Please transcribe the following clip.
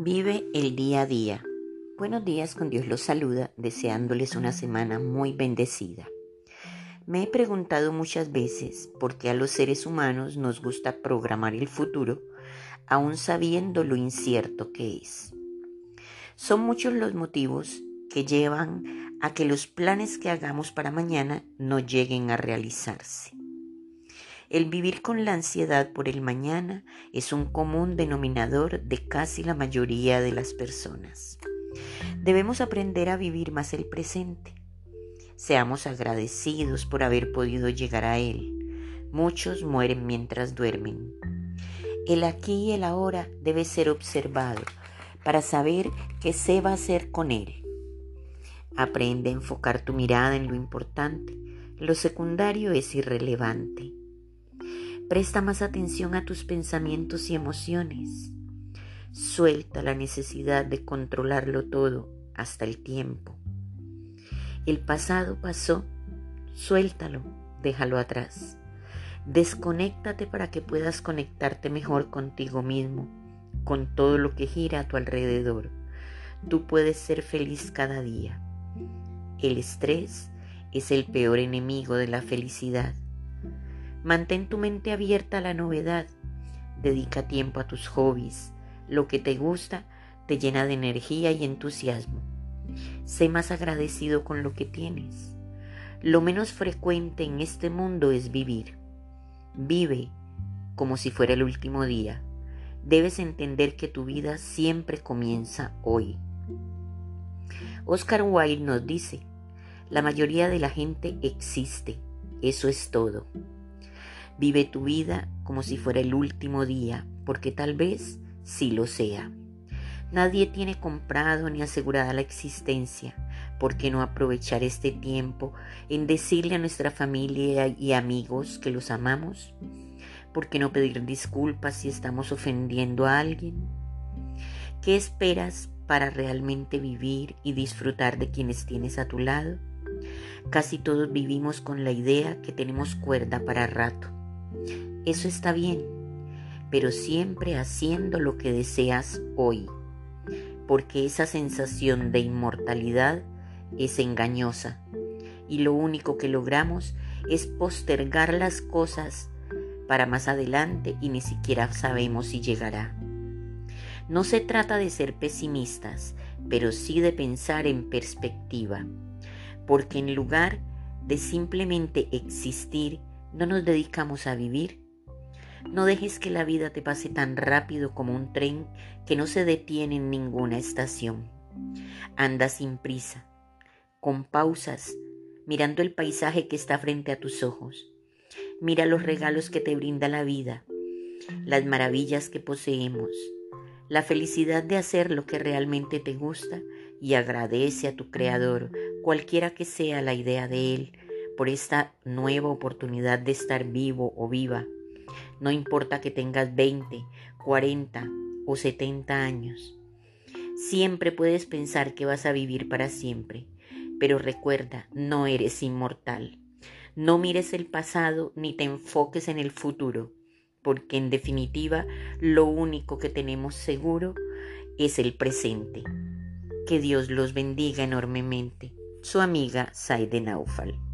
Vive el día a día. Buenos días, con Dios los saluda, deseándoles una semana muy bendecida. Me he preguntado muchas veces por qué a los seres humanos nos gusta programar el futuro, aun sabiendo lo incierto que es. Son muchos los motivos que llevan a que los planes que hagamos para mañana no lleguen a realizarse. El vivir con la ansiedad por el mañana es un común denominador de casi la mayoría de las personas. Debemos aprender a vivir más el presente. Seamos agradecidos por haber podido llegar a él. Muchos mueren mientras duermen. El aquí y el ahora debe ser observado para saber qué se va a hacer con él. Aprende a enfocar tu mirada en lo importante. Lo secundario es irrelevante. Presta más atención a tus pensamientos y emociones. Suelta la necesidad de controlarlo todo hasta el tiempo. El pasado pasó, suéltalo, déjalo atrás. Desconéctate para que puedas conectarte mejor contigo mismo, con todo lo que gira a tu alrededor. Tú puedes ser feliz cada día. El estrés es el peor enemigo de la felicidad. Mantén tu mente abierta a la novedad. Dedica tiempo a tus hobbies. Lo que te gusta te llena de energía y entusiasmo. Sé más agradecido con lo que tienes. Lo menos frecuente en este mundo es vivir. Vive como si fuera el último día. Debes entender que tu vida siempre comienza hoy. Oscar Wilde nos dice, la mayoría de la gente existe, eso es todo. Vive tu vida como si fuera el último día, porque tal vez sí lo sea. Nadie tiene comprado ni asegurada la existencia. ¿Por qué no aprovechar este tiempo en decirle a nuestra familia y amigos que los amamos? ¿Por qué no pedir disculpas si estamos ofendiendo a alguien? ¿Qué esperas para realmente vivir y disfrutar de quienes tienes a tu lado? Casi todos vivimos con la idea que tenemos cuerda para rato eso está bien, pero siempre haciendo lo que deseas hoy, porque esa sensación de inmortalidad es engañosa y lo único que logramos es postergar las cosas para más adelante y ni siquiera sabemos si llegará. No se trata de ser pesimistas, pero sí de pensar en perspectiva, porque en lugar de simplemente existir, no nos dedicamos a vivir. No dejes que la vida te pase tan rápido como un tren que no se detiene en ninguna estación. Anda sin prisa, con pausas, mirando el paisaje que está frente a tus ojos. Mira los regalos que te brinda la vida, las maravillas que poseemos, la felicidad de hacer lo que realmente te gusta y agradece a tu Creador, cualquiera que sea la idea de Él, por esta nueva oportunidad de estar vivo o viva. No importa que tengas 20, 40 o 70 años. Siempre puedes pensar que vas a vivir para siempre, pero recuerda, no eres inmortal. No mires el pasado ni te enfoques en el futuro, porque en definitiva lo único que tenemos seguro es el presente. Que Dios los bendiga enormemente. Su amiga Saide Naufal.